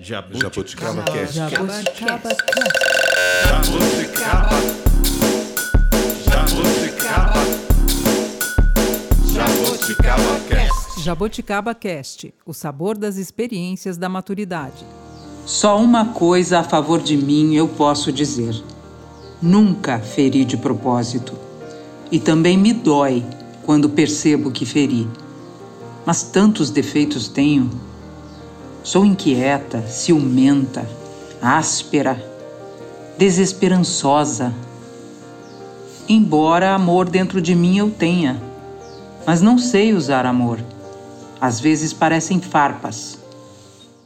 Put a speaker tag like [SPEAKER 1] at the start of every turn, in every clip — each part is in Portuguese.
[SPEAKER 1] Jabuticaba Cast.
[SPEAKER 2] Jabuticaba
[SPEAKER 1] Jabuticaba. Jabuticaba. Jabuticaba Cast.
[SPEAKER 2] Jaboticaba Cast, o sabor das experiências da maturidade.
[SPEAKER 3] Só uma coisa a favor de mim eu posso dizer: nunca feri de propósito. E também me dói quando percebo que feri. Mas tantos defeitos tenho. Sou inquieta, ciumenta, áspera, desesperançosa. Embora amor dentro de mim eu tenha, mas não sei usar amor. Às vezes parecem farpas.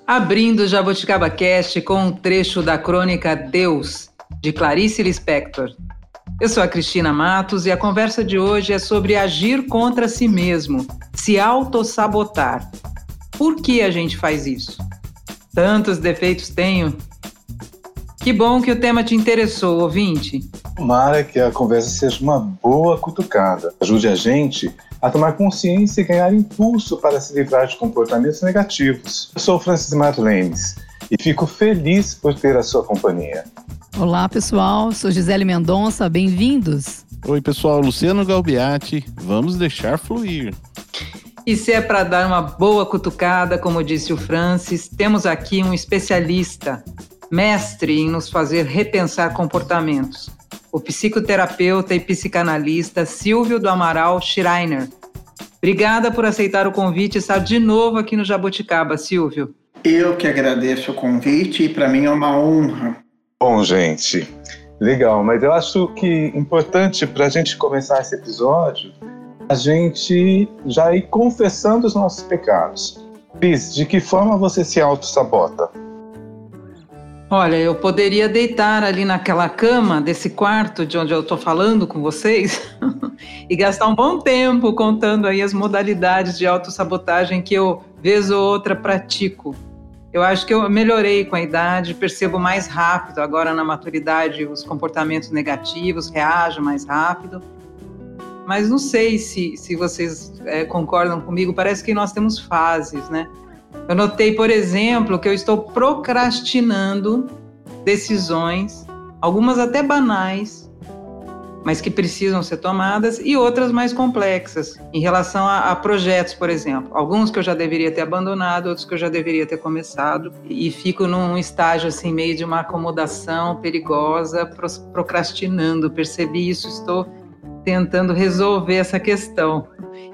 [SPEAKER 3] Abrindo o Jaboticaba Cast com um trecho da crônica Deus, de Clarice Lispector. Eu sou a Cristina Matos e a conversa de hoje é sobre agir contra si mesmo, se autossabotar. Por que a gente faz isso? Tantos defeitos tenho. Que bom que o tema te interessou, ouvinte.
[SPEAKER 4] Tomara que a conversa seja uma boa cutucada. Ajude a gente a tomar consciência e ganhar impulso para se livrar de comportamentos negativos. Eu sou Francis Marlenes e fico feliz por ter a sua companhia.
[SPEAKER 5] Olá, pessoal. Sou Gisele Mendonça. Bem-vindos.
[SPEAKER 6] Oi, pessoal. Luciano Galbiati. Vamos deixar fluir.
[SPEAKER 3] E se é para dar uma boa cutucada, como disse o Francis, temos aqui um especialista, mestre em nos fazer repensar comportamentos. O psicoterapeuta e psicanalista Silvio do Amaral Schreiner. Obrigada por aceitar o convite e estar de novo aqui no Jaboticaba, Silvio.
[SPEAKER 7] Eu que agradeço o convite e para mim é uma honra.
[SPEAKER 4] Bom, gente, legal, mas eu acho que importante para a gente começar esse episódio a gente já ir confessando os nossos pecados. Cris, de que forma você se auto-sabota?
[SPEAKER 3] Olha, eu poderia deitar ali naquela cama desse quarto de onde eu estou falando com vocês e gastar um bom tempo contando aí as modalidades de autossabotagem que eu, vez ou outra, pratico. Eu acho que eu melhorei com a idade, percebo mais rápido agora na maturidade os comportamentos negativos, reajo mais rápido. Mas não sei se, se vocês é, concordam comigo, parece que nós temos fases, né? Eu notei, por exemplo, que eu estou procrastinando decisões, algumas até banais, mas que precisam ser tomadas, e outras mais complexas, em relação a, a, projetos, por exemplo. Alguns que eu já deveria ter abandonado, outros que eu já deveria ter começado, e fico num estágio assim, meio de uma acomodação perigosa, procrastinando. Percebi isso, estou tentando resolver essa questão.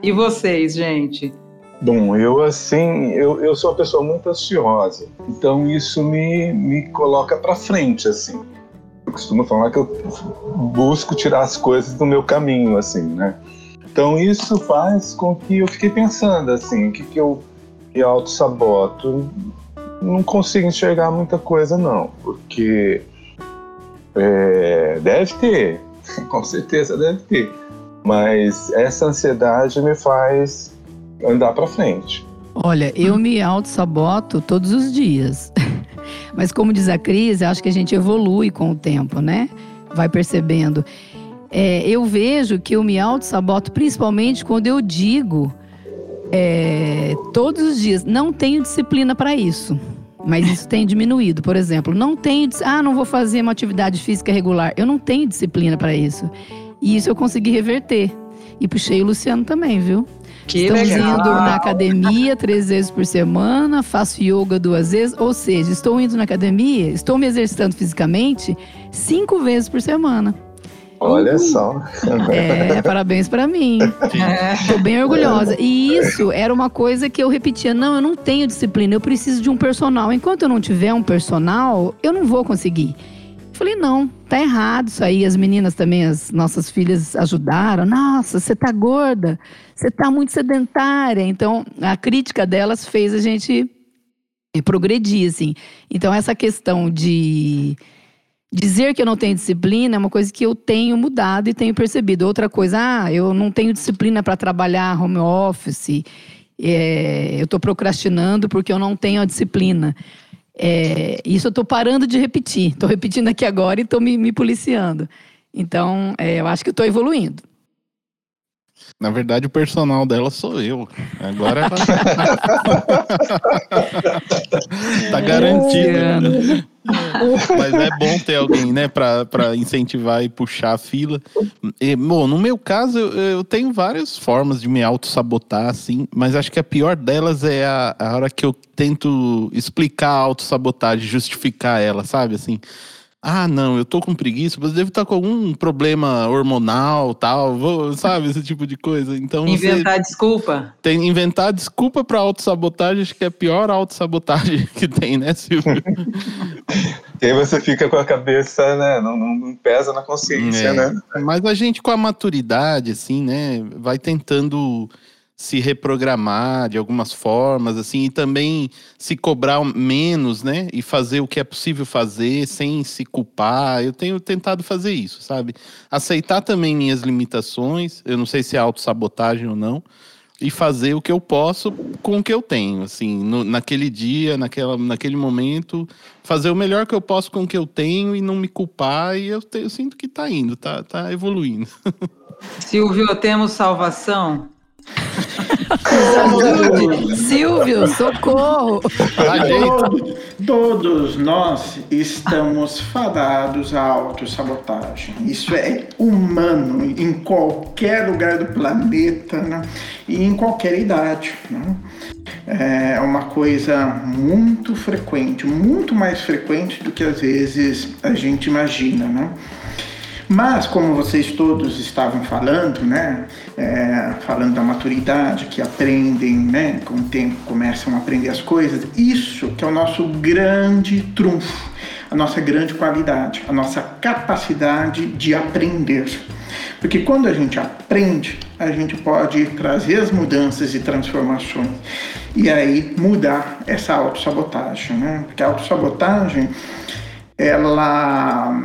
[SPEAKER 3] E vocês, gente?
[SPEAKER 4] Bom, eu assim, eu, eu sou uma pessoa muito ansiosa, então isso me, me coloca para frente, assim. Eu costumo falar que eu busco tirar as coisas do meu caminho, assim, né? Então isso faz com que eu fiquei pensando, assim, o que, que eu que auto-saboto? Não consigo enxergar muita coisa, não, porque é, deve ter, com certeza deve ter, mas essa ansiedade me faz andar para frente.
[SPEAKER 5] Olha, eu me auto-saboto todos os dias. Mas como diz a Cris, acho que a gente evolui com o tempo, né? Vai percebendo. É, eu vejo que eu me auto-saboto principalmente quando eu digo é, todos os dias, não tenho disciplina para isso. Mas isso tem diminuído. Por exemplo, não tenho. Ah, não vou fazer uma atividade física regular. Eu não tenho disciplina para isso. E isso eu consegui reverter. E puxei o Luciano também, viu?
[SPEAKER 3] Que
[SPEAKER 5] Estamos
[SPEAKER 3] legal.
[SPEAKER 5] indo na academia três vezes por semana, faço yoga duas vezes, ou seja, estou indo na academia, estou me exercitando fisicamente cinco vezes por semana.
[SPEAKER 4] Olha Uhul. só.
[SPEAKER 5] É, parabéns para mim. Estou bem orgulhosa. E isso era uma coisa que eu repetia: não, eu não tenho disciplina, eu preciso de um personal. Enquanto eu não tiver um personal, eu não vou conseguir. Falei, não, tá errado isso aí. As meninas também, as nossas filhas ajudaram. Nossa, você tá gorda, você tá muito sedentária. Então, a crítica delas fez a gente progredir, assim. Então, essa questão de dizer que eu não tenho disciplina é uma coisa que eu tenho mudado e tenho percebido. Outra coisa, ah, eu não tenho disciplina para trabalhar home office, é, eu estou procrastinando porque eu não tenho a disciplina. É, isso eu estou parando de repetir. Estou repetindo aqui agora e estou me, me, policiando. Então, é, eu acho que estou evoluindo.
[SPEAKER 6] Na verdade, o personal dela sou eu. Agora ela. tá garantido. Mas é bom ter alguém, né, pra, pra incentivar e puxar a fila. E, bom, no meu caso, eu, eu tenho várias formas de me auto-sabotar, assim, mas acho que a pior delas é a, a hora que eu tento explicar a auto-sabotagem, justificar ela, sabe? Assim, ah, não, eu tô com preguiça, mas devo estar com algum problema hormonal, tal, vou, sabe, esse tipo de coisa. Então
[SPEAKER 3] Inventar desculpa.
[SPEAKER 6] tem inventar desculpa para autossabotagem, acho que é a pior autossabotagem que tem, né, Silvio?
[SPEAKER 4] E aí você fica com a cabeça, né? Não, não- não pesa na consciência,
[SPEAKER 6] É.
[SPEAKER 4] né?
[SPEAKER 6] Mas a gente com a maturidade, assim, né, vai tentando se reprogramar de algumas formas, assim, e também se cobrar menos, né, e fazer o que é possível fazer sem se culpar. Eu tenho tentado fazer isso, sabe? Aceitar também minhas limitações, eu não sei se é autossabotagem ou não, e fazer o que eu posso com o que eu tenho, assim, no- naquele dia, naquela, naquele momento, fazer o melhor que eu posso com o que eu tenho e não me culpar, e eu, te- eu sinto que tá indo, tá, tá evoluindo.
[SPEAKER 3] Silvio, temos salvação?
[SPEAKER 5] Ajude. Silvio, socorro!
[SPEAKER 6] Gente?
[SPEAKER 7] Todos nós estamos fadados à autossabotagem. Isso é humano em qualquer lugar do planeta né? e em qualquer idade. né? É uma coisa muito frequente, muito mais frequente do que às vezes a gente imagina. Né? Mas, como vocês todos estavam falando, né, é, falando da maturidade, que aprendem, né, com o tempo começam a aprender as coisas, isso que é o nosso grande trunfo, a nossa grande qualidade, a nossa capacidade de aprender. Porque quando a gente aprende, a gente pode trazer as mudanças e transformações e aí mudar essa autossabotagem, né? Porque a autossabotagem, ela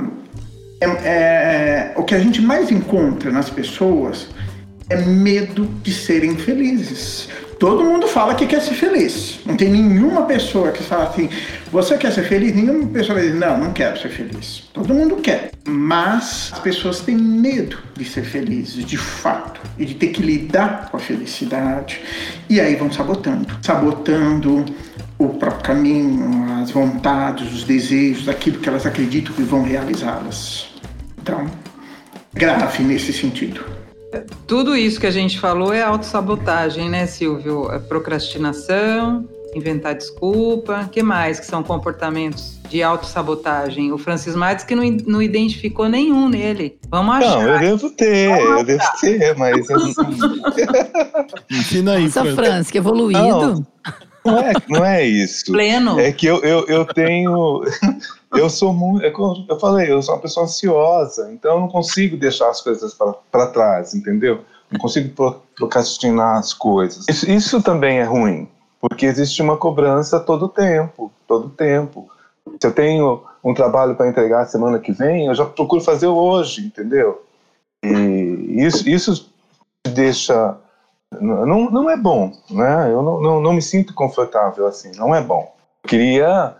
[SPEAKER 7] é, é- o que a gente mais encontra nas pessoas é medo de serem felizes. Todo mundo fala que quer ser feliz. Não tem nenhuma pessoa que fala assim: você quer ser feliz? Nenhuma pessoa dizer: não, não quero ser feliz. Todo mundo quer. Mas as pessoas têm medo de ser felizes, de fato, e de ter que lidar com a felicidade. E aí vão sabotando sabotando o próprio caminho, as vontades, os desejos, aquilo que elas acreditam que vão realizá-las. Então, grave nesse sentido.
[SPEAKER 3] Tudo isso que a gente falou é autossabotagem, né, Silvio? É procrastinação, inventar desculpa. que mais que são comportamentos de autossabotagem? O Francis Marques que não, não identificou nenhum nele. Vamos achar.
[SPEAKER 4] Não, eu devo ter, eu devo ter, mas
[SPEAKER 6] Ensina aí,
[SPEAKER 5] Nossa,
[SPEAKER 6] Fran.
[SPEAKER 5] Franz, que evoluído.
[SPEAKER 4] Não. Não, é, não é isso.
[SPEAKER 3] Pleno.
[SPEAKER 4] É que eu, eu, eu tenho. Eu sou muito. É como eu falei, eu sou uma pessoa ansiosa, então eu não consigo deixar as coisas para trás, entendeu? Não consigo pro- procrastinar as coisas. Isso, isso também é ruim, porque existe uma cobrança todo tempo todo tempo. Se eu tenho um trabalho para entregar semana que vem, eu já procuro fazer hoje, entendeu? E isso, isso deixa. Não, não é bom, né? Eu não, não, não me sinto confortável assim, não é bom. Eu queria,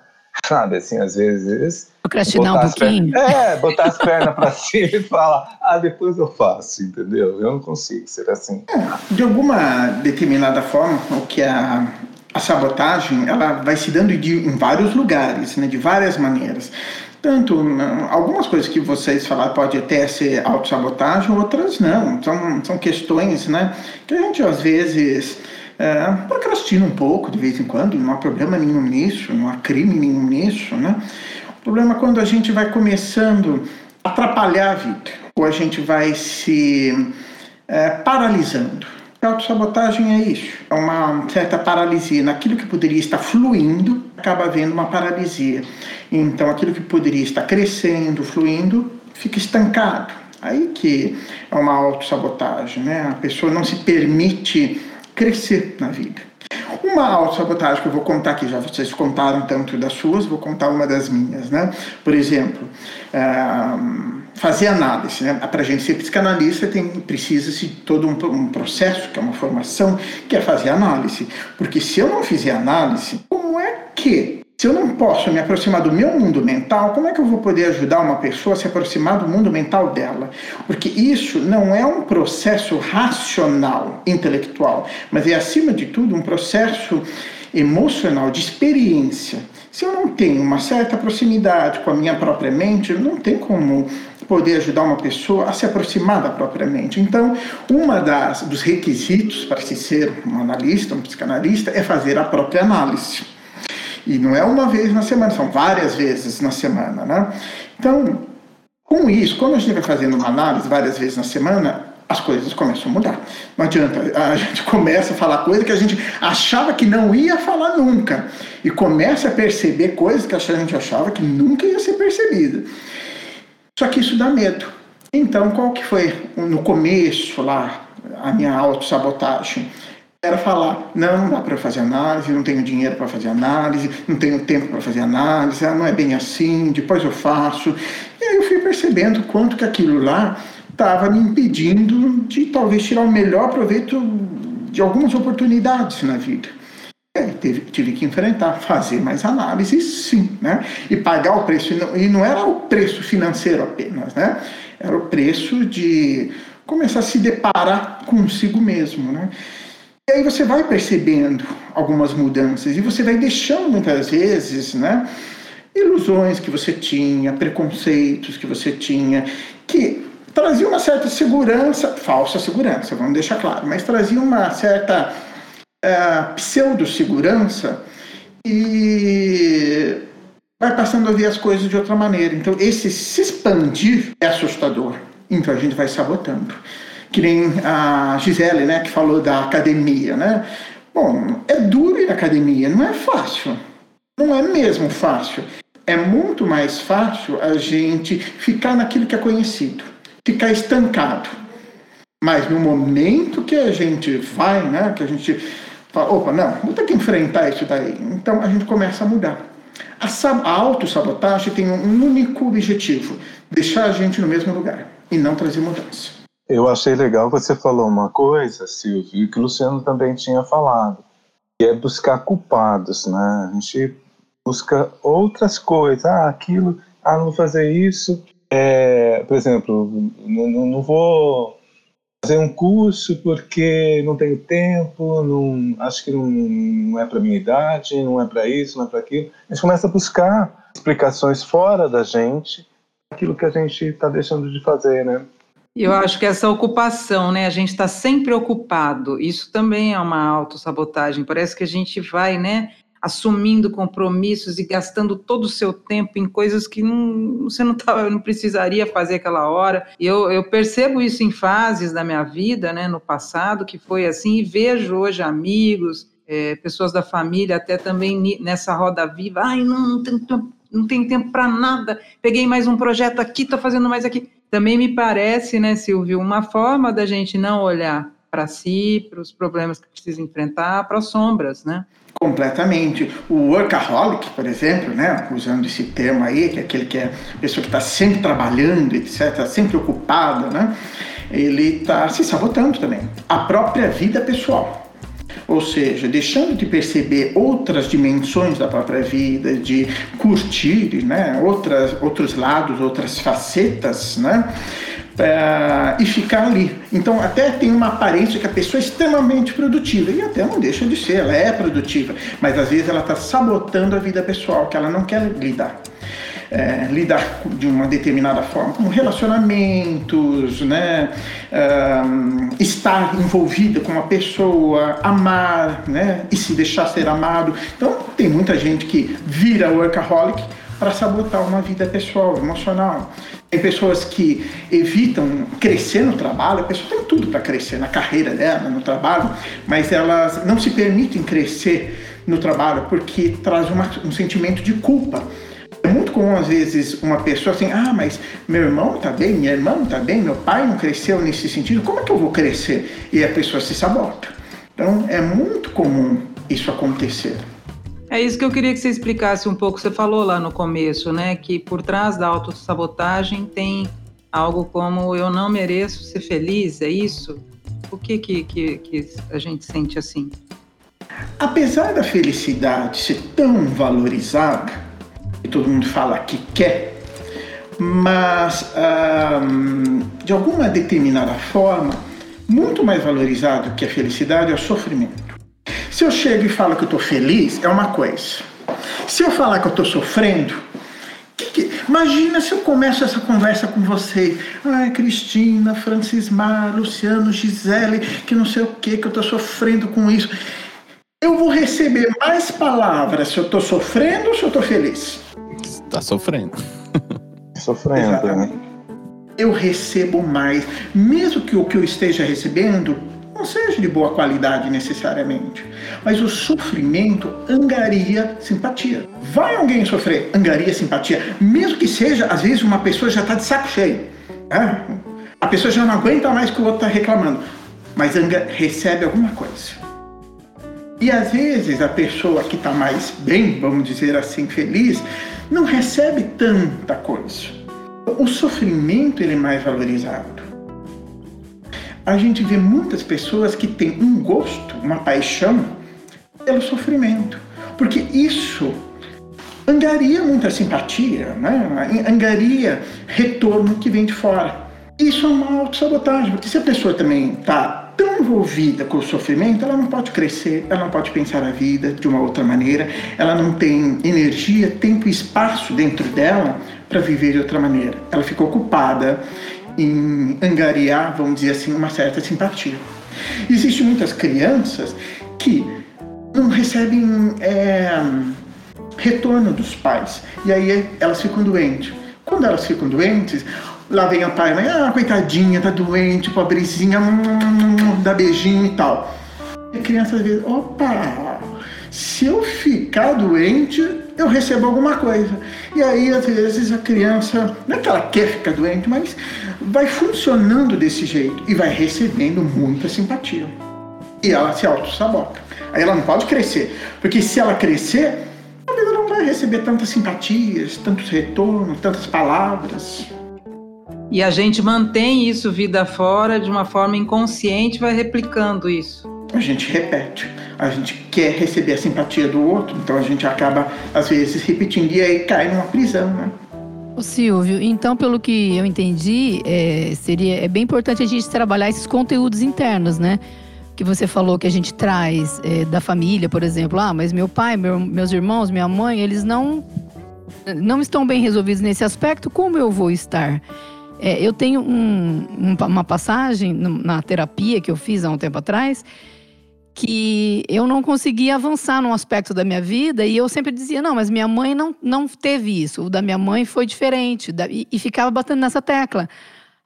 [SPEAKER 4] sabe, assim, às vezes.
[SPEAKER 5] Procrastinar um
[SPEAKER 4] botar as
[SPEAKER 5] pouquinho.
[SPEAKER 4] pernas- é, botar as pernas para cima e falar, ah, depois eu faço, entendeu? Eu não consigo ser assim.
[SPEAKER 7] De alguma determinada forma, o que a, a sabotagem ela vai se dando de, em vários lugares, né, de várias maneiras. Tanto algumas coisas que vocês falaram pode até ser autossabotagem, outras não. São, são questões né, que a gente às vezes é, procrastina um pouco de vez em quando, não há problema nenhum nisso, não há crime nenhum nisso. Né? O problema é quando a gente vai começando a atrapalhar a vida, ou a gente vai se é, paralisando. A autossabotagem é isso, é uma certa paralisia. Naquilo que poderia estar fluindo, acaba havendo uma paralisia. Então, aquilo que poderia estar crescendo, fluindo, fica estancado. Aí que é uma autossabotagem, né? A pessoa não se permite crescer na vida. Uma autossabotagem que eu vou contar aqui, já vocês contaram tanto das suas, vou contar uma das minhas, né? Por exemplo, ah, fazer análise, né? Para a gente ser psicanalista precisa-se de todo um, um processo, que é uma formação, que é fazer análise. Porque se eu não fizer análise, como é que Se eu não posso me aproximar do meu mundo mental, como é que eu vou poder ajudar uma pessoa a se aproximar do mundo mental dela? Porque isso não é um processo racional, intelectual, mas é, acima de tudo, um processo emocional, de experiência. Se eu não tenho uma certa proximidade com a minha própria mente, não tem como poder ajudar uma pessoa a se aproximar da própria mente. Então, uma das dos requisitos para se ser um analista, um psicanalista, é fazer a própria análise. E não é uma vez na semana, são várias vezes na semana, né? Então, com isso, quando a gente vai fazendo uma análise várias vezes na semana, as coisas começam a mudar. Não adianta, a gente começa a falar coisa que a gente achava que não ia falar nunca. E começa a perceber coisas que a gente achava que nunca ia ser percebida. Só que isso dá medo. Então, qual que foi no começo lá a minha autossabotagem? era falar: não, não dá para fazer análise, não tenho dinheiro para fazer análise, não tenho tempo para fazer análise, ah, não é bem assim, depois eu faço. E aí eu fui percebendo quanto que aquilo lá estava me impedindo de talvez tirar o melhor proveito de algumas oportunidades na vida. É, teve, tive que enfrentar, fazer mais análise, sim, né? E pagar o preço. E não era o preço financeiro apenas, né? Era o preço de começar a se deparar consigo mesmo, né? E aí você vai percebendo algumas mudanças e você vai deixando muitas vezes, né, ilusões que você tinha, preconceitos que você tinha, que traziam uma certa segurança, falsa segurança, vamos deixar claro, mas traziam uma certa uh, pseudo-segurança e vai passando a ver as coisas de outra maneira. Então, esse se expandir é assustador. Então, a gente vai sabotando que nem a Gisele, né, que falou da academia, né? Bom, é duro ir à academia, não é fácil. Não é mesmo fácil. É muito mais fácil a gente ficar naquilo que é conhecido, ficar estancado. Mas no momento que a gente vai, né, que a gente fala, opa, não, vou ter que enfrentar isso daí. Então a gente começa a mudar. A, a autossabotagem tem um único objetivo: deixar a gente no mesmo lugar e não trazer mudança.
[SPEAKER 4] Eu achei legal você falou uma coisa, Silvio, que o Luciano também tinha falado, que é buscar culpados, né? A gente busca outras coisas, ah, aquilo, ah, não vou fazer isso, é, por exemplo, não, não vou fazer um curso porque não tenho tempo, não, acho que não, não é para minha idade, não é para isso, não é para aquilo. A gente começa a buscar explicações fora da gente, aquilo que a gente está deixando de fazer, né?
[SPEAKER 3] Eu acho que essa ocupação, né? A gente está sempre ocupado. Isso também é uma autossabotagem. Parece que a gente vai, né? Assumindo compromissos e gastando todo o seu tempo em coisas que não, você não, tá, não precisaria fazer aquela hora. Eu, eu percebo isso em fases da minha vida, né? No passado, que foi assim, e vejo hoje amigos, é, pessoas da família, até também nessa roda viva. Ai, não, não tenho, não tenho tempo para nada. Peguei mais um projeto aqui, estou fazendo mais aqui também me parece, né, Silvio, uma forma da gente não olhar para si, para os problemas que precisa enfrentar, para as sombras, né?
[SPEAKER 7] Completamente. O workaholic, por exemplo, né, usando esse termo aí, que é aquele que é a pessoa que está sempre trabalhando, etc., sempre ocupada, né, ele está se sabotando também. A própria vida pessoal ou seja, deixando de perceber outras dimensões da própria vida, de curtir né, outras, outros lados, outras facetas, né? É, e ficar ali. Então, até tem uma aparência que a pessoa é extremamente produtiva, e até não deixa de ser, ela é produtiva, mas às vezes ela está sabotando a vida pessoal, que ela não quer lidar é, lidar de uma determinada forma, como relacionamentos, né, estar envolvida com uma pessoa, amar, né, e se deixar ser amado. Então, tem muita gente que vira workaholic para sabotar uma vida pessoal, emocional. Tem pessoas que evitam crescer no trabalho, a pessoa tem tudo para crescer na carreira dela, no trabalho, mas elas não se permitem crescer no trabalho porque traz uma, um sentimento de culpa é muito comum, às vezes, uma pessoa assim, ah, mas meu irmão está bem, minha irmã está bem, meu pai não cresceu nesse sentido, como é que eu vou crescer? E a pessoa se sabota. Então, é muito comum isso acontecer.
[SPEAKER 3] É isso que eu queria que você explicasse um pouco. Você falou lá no começo, né, que por trás da autossabotagem tem algo como eu não mereço ser feliz, é isso? O que que, que, que a gente sente assim?
[SPEAKER 7] apesar da felicidade ser tão valorizada, e todo mundo fala que quer, mas de alguma determinada forma, muito mais valorizado que a felicidade é o sofrimento. Se eu chego e falo que eu estou feliz, é uma coisa. Se eu falar que eu estou sofrendo, que que... imagina se eu começo essa conversa com você. Ai, Cristina, Francismar, Luciano, Gisele, que não sei o que, que eu estou sofrendo com isso. Eu vou receber mais palavras se eu estou sofrendo ou se eu estou feliz?
[SPEAKER 6] Está sofrendo.
[SPEAKER 4] Sofrendo, né?
[SPEAKER 7] Exatamente. Eu recebo mais, mesmo que o que eu esteja recebendo não seja de boa qualidade necessariamente, mas o sofrimento angaria simpatia. Vai alguém sofrer, angaria simpatia, mesmo que seja, às vezes, uma pessoa já está de saco cheio. Né? A pessoa já não aguenta mais que o outro está reclamando, mas anga, recebe alguma coisa. E às vezes a pessoa que está mais bem, vamos dizer assim, feliz, não recebe tanta coisa. O sofrimento ele é mais valorizado. A gente vê muitas pessoas que têm um gosto, uma paixão pelo sofrimento, porque isso angaria muita simpatia, né? angaria retorno que vem de fora. Isso é uma autossabotagem, porque se a pessoa também está tão envolvida com o sofrimento, ela não pode crescer, ela não pode pensar a vida de uma outra maneira, ela não tem energia, tempo e espaço dentro dela para viver de outra maneira. Ela fica ocupada em angariar, vamos dizer assim, uma certa simpatia. Existem muitas crianças que não recebem é, retorno dos pais e aí elas ficam doentes. Quando elas ficam doentes, lá vem a pai e mãe, ah, coitadinha, tá doente, pobrezinha, dá beijinho e tal. E a criança opa, se eu ficar doente, eu recebo alguma coisa. E aí, às vezes, a criança, não é que ela quer ficar doente, mas vai funcionando desse jeito e vai recebendo muita simpatia. E ela se auto-sabota. Aí ela não pode crescer, porque se ela crescer, ela não vai receber tantas simpatias, tantos retornos, tantas palavras.
[SPEAKER 3] E a gente mantém isso vida fora de uma forma inconsciente, vai replicando isso.
[SPEAKER 7] A gente repete, a gente quer receber a simpatia do outro, então a gente acaba, às vezes, repetindo e aí cai numa prisão, né?
[SPEAKER 5] Ô Silvio, então pelo que eu entendi, é, seria, é bem importante a gente trabalhar esses conteúdos internos, né? Que você falou que a gente traz é, da família, por exemplo. Ah, mas meu pai, meu, meus irmãos, minha mãe, eles não, não estão bem resolvidos nesse aspecto, como eu vou estar? É, eu tenho um, um, uma passagem na terapia que eu fiz há um tempo atrás que eu não conseguia avançar num aspecto da minha vida e eu sempre dizia não, mas minha mãe não, não teve isso, o da minha mãe foi diferente e, e, ficava batendo nessa tecla.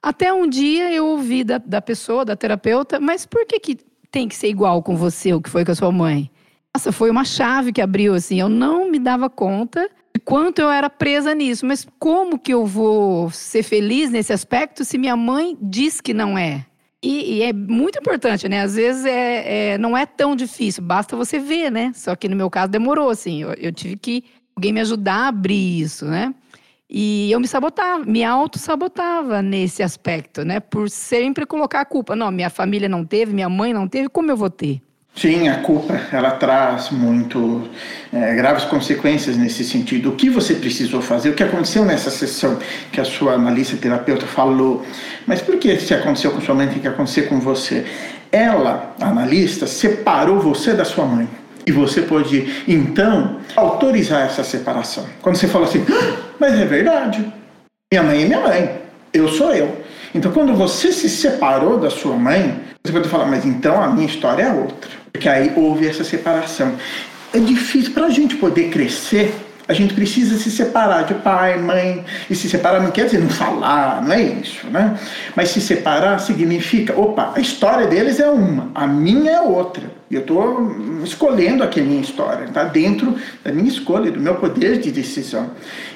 [SPEAKER 5] Até um dia eu ouvi da, da pessoa, da terapeuta, mas por que, que tem que ser igual com você o que foi com a sua mãe? Nossa, foi uma chave que abriu assim, eu não me dava conta de quanto eu era presa nisso, mas como que eu vou ser feliz nesse aspecto se minha mãe diz que não é? E, e, é muito importante, né? Às vezes é, é, não é tão difícil, basta você ver, né? Só que no meu caso demorou, assim. Eu, eu tive que alguém me ajudar a abrir isso, né? E eu me sabotava, me auto-sabotava nesse aspecto, né? Por sempre colocar a culpa. Não, minha família não teve, minha mãe não teve, como eu vou ter?
[SPEAKER 7] Sim, a culpa ela traz muito é, graves consequências nesse sentido. O que você precisou fazer, o que aconteceu nessa sessão que a sua analista terapeuta falou, mas por que se aconteceu com sua mãe tem que acontecer com você? Ela, analista, separou você da sua mãe. E você pode, então, autorizar essa separação. Quando você fala assim, ah, mas é verdade, minha mãe é minha mãe, eu sou eu. Então, quando você se separou da sua mãe, você pode falar, mas então a minha história é outra. Porque aí houve essa separação. É difícil para a gente poder crescer. A gente precisa se separar de pai, mãe. E se separar não quer dizer não falar, não é isso, né? Mas se separar significa, opa, a história deles é uma, a minha é outra. E eu estou escolhendo aqui a minha história, está dentro da minha escolha, do meu poder de decisão.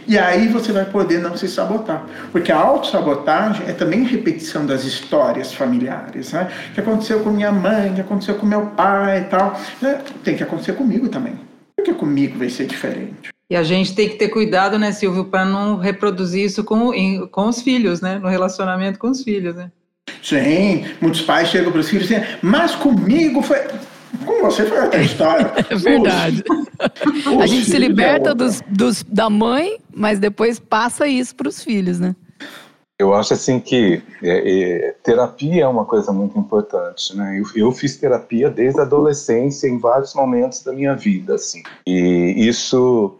[SPEAKER 7] E aí você vai poder não se sabotar. Porque a autossabotagem é também repetição das histórias familiares. Né? O que aconteceu com minha mãe, o que aconteceu com meu pai e tal. Né? Tem que acontecer comigo também. Porque comigo vai ser diferente.
[SPEAKER 3] E a gente tem que ter cuidado, né, Silvio, para não reproduzir isso com, em, com os filhos, né? No relacionamento com os filhos, né?
[SPEAKER 7] Sim, muitos pais chegam para os filhos e dizem, mas comigo foi. Com você foi outra história.
[SPEAKER 5] É verdade.
[SPEAKER 7] Os-
[SPEAKER 5] a gente
[SPEAKER 7] os
[SPEAKER 5] se
[SPEAKER 7] é
[SPEAKER 5] liberta dos, dos- da mãe, mas depois passa isso para os filhos, né?
[SPEAKER 4] Eu acho assim que é, é, terapia é uma coisa muito importante, né? Eu, eu fiz terapia desde a adolescência em vários momentos da minha vida, assim. E isso,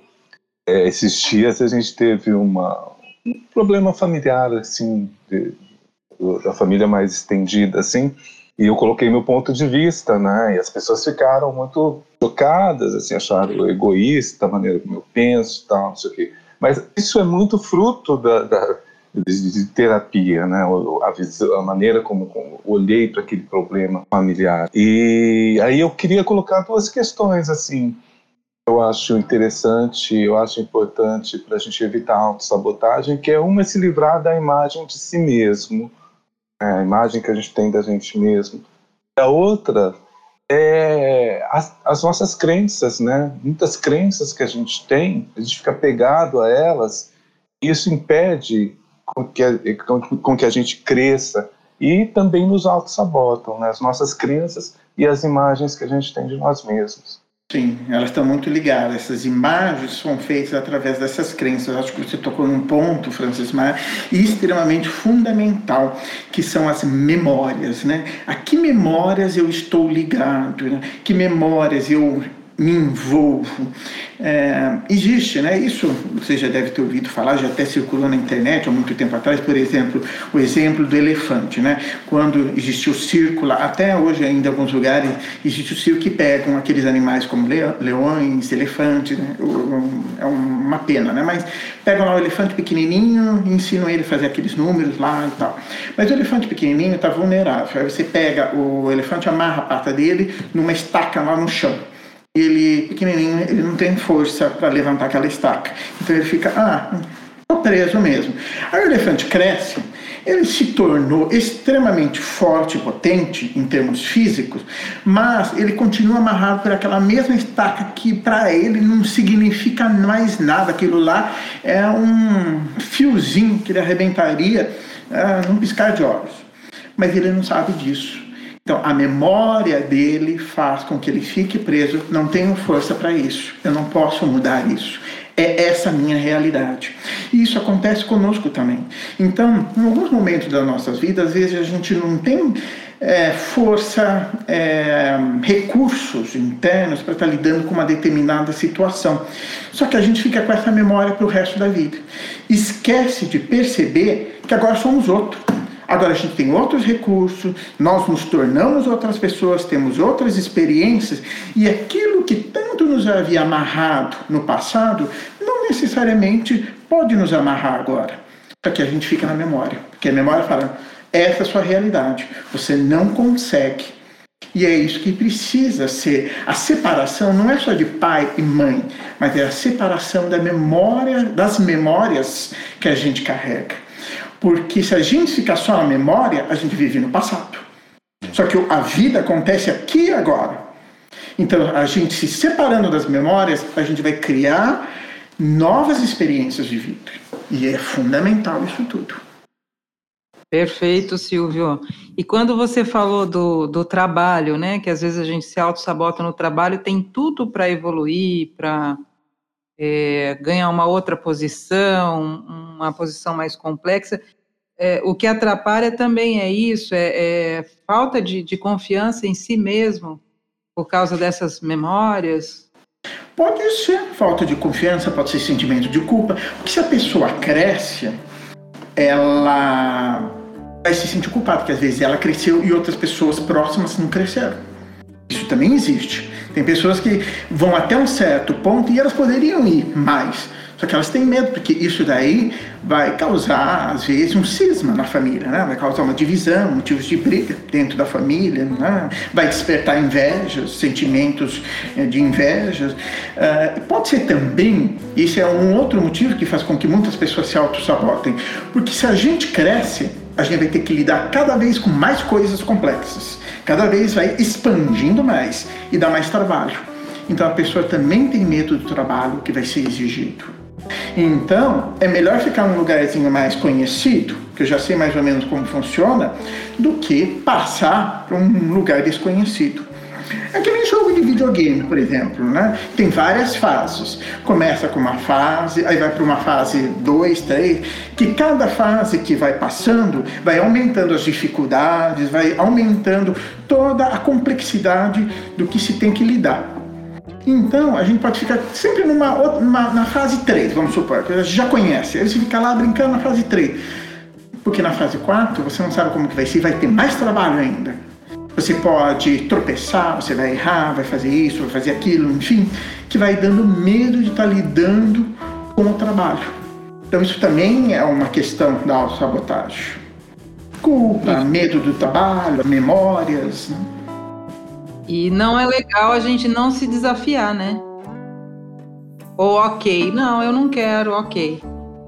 [SPEAKER 4] é, esses dias a gente teve uma, um problema familiar, assim, de- da família mais estendida, assim. E eu coloquei meu ponto de vista, né? E as pessoas ficaram muito chocadas, assim, acharam eu egoísta, a maneira como eu penso, tal, não sei o quê. Mas isso é muito fruto da, da de, de terapia, né? A, visão, a maneira como, como olhei para aquele problema familiar. E aí eu queria colocar duas questões assim. Eu acho interessante, eu acho importante para a gente evitar a autossabotagem, que é uma é se livrar da imagem de si mesmo, né? a imagem que a gente tem da gente mesmo. A outra é as, as nossas crenças, né? Muitas crenças que a gente tem, a gente fica pegado a elas, e isso impede com que, a, com, com que a gente cresça e também nos auto-sabotam, né? as nossas crenças e as imagens que a gente tem de nós mesmos.
[SPEAKER 7] Sim, elas estão muito ligadas. Essas imagens são feitas através dessas crenças. Acho que você tocou num ponto, Francis Mar, extremamente fundamental, que são as memórias, né? A que memórias eu estou ligado? Né? Que memórias eu me envolvo? É, existe, né? Isso você já deve ter ouvido falar, já até circulou na internet há muito tempo atrás, por exemplo, o exemplo do elefante, né? Quando existiu o circo, lá, até hoje ainda em alguns lugares existe o circo que pegam aqueles animais como leões, elefantes, né? É uma pena, né? Mas pegam lá o elefante pequenininho ensinam ele a fazer aqueles números lá e tal. Mas o elefante pequenininho está vulnerável. Aí você pega o elefante, amarra a pata dele numa estaca lá no chão ele pequenininho, ele não tem força para levantar aquela estaca. Então ele fica, ah, tô preso mesmo. Aí o elefante cresce, ele se tornou extremamente forte e potente em termos físicos, mas ele continua amarrado por aquela mesma estaca que para ele não significa mais nada. Aquilo lá é um fiozinho que ele arrebentaria ah, num piscar de olhos. Mas ele não sabe disso. Então, a memória dele faz com que ele fique preso. Não tenho força para isso. Eu não posso mudar isso. É essa a minha realidade. E isso acontece conosco também. Então, em alguns momentos das nossas vidas, às vezes a gente não tem é, força, é, recursos internos para estar lidando com uma determinada situação. Só que a gente fica com essa memória para o resto da vida. Esquece de perceber que agora somos outros. Agora a gente tem outros recursos, nós nos tornamos outras pessoas, temos outras experiências e aquilo que tanto nos havia amarrado no passado não necessariamente pode nos amarrar agora. Só que a gente fica na memória, porque a memória fala: essa é a sua realidade, você não consegue. E é isso que precisa ser. A separação não é só de pai e mãe, mas é a separação da memória, das memórias que a gente carrega. Porque se a gente ficar só na memória, a gente vive no passado. Só que a vida acontece aqui e agora. Então, a gente se separando das memórias, a gente vai criar novas experiências de vida. E é fundamental isso tudo.
[SPEAKER 3] Perfeito, Silvio. E quando você falou do, do trabalho, né, que às vezes a gente se auto-sabota no trabalho, tem tudo para evoluir, para é, uma outra posição, uma posição mais complexa. É, o que atrapalha também é isso, é, é falta de, de confiança em si mesmo, por causa dessas memórias.
[SPEAKER 7] Pode ser falta de confiança, pode ser sentimento de culpa. Porque se a pessoa cresce, ela vai se sentir culpada, porque às vezes ela cresceu e outras pessoas próximas não cresceram. Isso também existe. Tem pessoas que vão até um certo ponto e elas poderiam ir mais. Só que elas têm medo, porque isso daí vai causar, às vezes, um cisma na família, né? vai causar uma divisão, motivos de briga dentro da família, né? vai despertar invejas, sentimentos eh, de invejas. Uh, pode ser também, isso é um outro motivo que faz com que muitas pessoas se auto-sabotem, porque se a gente cresce, a gente vai ter que lidar cada vez com mais coisas complexas, cada vez vai expandindo mais e dá mais trabalho. Então a pessoa também tem medo do trabalho que vai ser exigido. Então, é melhor ficar num lugarzinho mais conhecido, que eu já sei mais ou menos como funciona, do que passar para um lugar desconhecido. É que nem jogo de videogame, por exemplo, né? Tem várias fases. Começa com uma fase, aí vai para uma fase 2, 3, que cada fase que vai passando vai aumentando as dificuldades, vai aumentando toda a complexidade do que se tem que lidar. Então, a gente pode ficar sempre numa, numa na fase 3, vamos supor, que a gente já conhece. Aí você fica lá brincando na fase 3. Porque na fase 4 você não sabe como que vai ser, vai ter mais trabalho ainda. Você pode tropeçar, você vai errar, vai fazer isso, vai fazer aquilo, enfim, que vai dando medo de estar lidando com o trabalho. Então isso também é uma questão da autossabotagem. Culpa, medo do trabalho, memórias. Né?
[SPEAKER 3] E não é legal a gente não se desafiar, né? Ou ok, não, eu não quero, ok.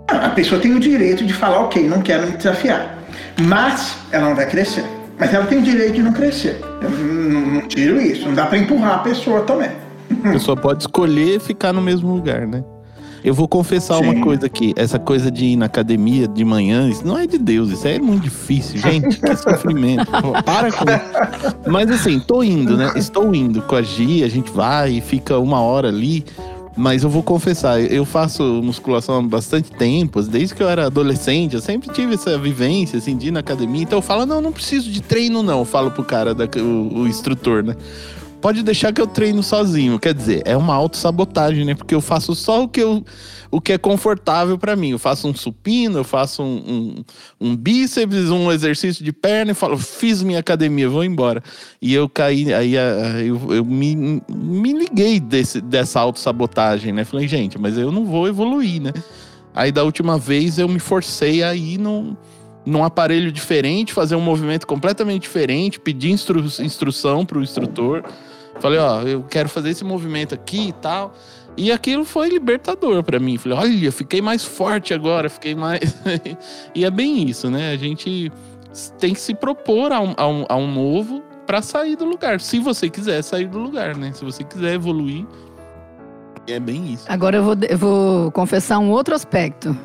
[SPEAKER 7] A pessoa tem o direito de falar, ok, não quero me desafiar. Mas ela não vai crescer. Mas ela tem o direito de não crescer. Eu não, não tiro isso. Não dá para empurrar a pessoa também.
[SPEAKER 6] A pessoa pode escolher ficar no mesmo lugar, né? Eu vou confessar Sim. uma coisa aqui. Essa coisa de ir na academia de manhã, isso não é de Deus. Isso é muito difícil, gente. Que sofrimento. Para com isso. Mas assim, tô indo, né? Estou indo com a Gi, a gente vai e fica uma hora ali. Mas eu vou confessar, eu faço musculação há bastante tempo, desde que eu era adolescente, eu sempre tive essa vivência, assim, de ir na academia. Então eu falo, não, não preciso de treino, não. Eu falo pro cara, da, o, o instrutor, né? Pode deixar que eu treino sozinho. Quer dizer, é uma autossabotagem, né? Porque eu faço só o que, eu, o que é confortável para mim. Eu faço um supino, eu faço um, um, um, bíceps, um exercício de perna e falo, fiz minha academia, vou embora. E eu caí, aí eu, eu me, me liguei desse, dessa autossabotagem, né? Falei, gente, mas eu não vou evoluir, né? Aí da última vez eu me forcei a ir num, num aparelho diferente, fazer um movimento completamente diferente, pedir instru instrução para o instrutor. Falei, ó, eu quero fazer esse movimento aqui e tal. E aquilo foi libertador para mim. Falei, olha, fiquei mais forte agora, fiquei mais. e é bem isso, né? A gente tem que se propor a um, a um, a um novo para sair do lugar. Se você quiser sair do lugar, né? Se você quiser evoluir, é bem isso.
[SPEAKER 5] Agora eu vou, eu vou confessar um outro aspecto.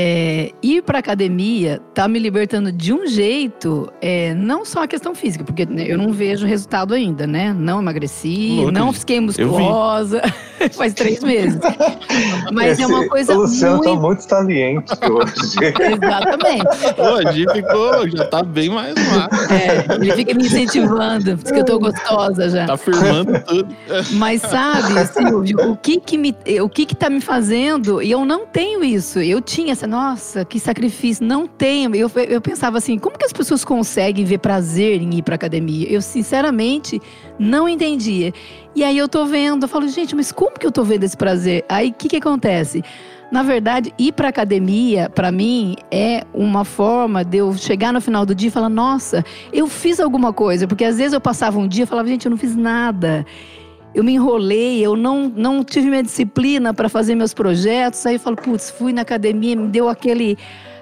[SPEAKER 5] É, ir para academia tá me libertando de um jeito, é, não só a questão física, porque né, eu não vejo resultado ainda, né? Não emagreci, não fiquei musculosa, faz três meses. Mas Esse, é uma coisa
[SPEAKER 4] o Luciano
[SPEAKER 5] tá
[SPEAKER 4] muito... tá muito saliente hoje.
[SPEAKER 5] Exatamente.
[SPEAKER 6] Hoje ficou, já tá bem mais lá.
[SPEAKER 5] É, ele fica me incentivando, diz que eu tô gostosa já.
[SPEAKER 6] Tá firmando tudo.
[SPEAKER 5] Mas sabe, Silvio, o que que, me, o que que tá me fazendo, e eu não tenho isso, eu tinha essa nossa, que sacrifício. Não tem. Eu, eu pensava assim, como que as pessoas conseguem ver prazer em ir para academia? Eu, sinceramente, não entendia. E aí eu tô vendo, eu falo, gente, mas como que eu tô vendo esse prazer? Aí o que que acontece? Na verdade, ir para academia, para mim, é uma forma de eu chegar no final do dia e falar: nossa, eu fiz alguma coisa. Porque às vezes eu passava um dia e falava: gente, eu não fiz nada eu me enrolei, eu não, não tive minha disciplina para fazer meus projetos. Aí eu falo, putz, fui na academia, me deu aquele,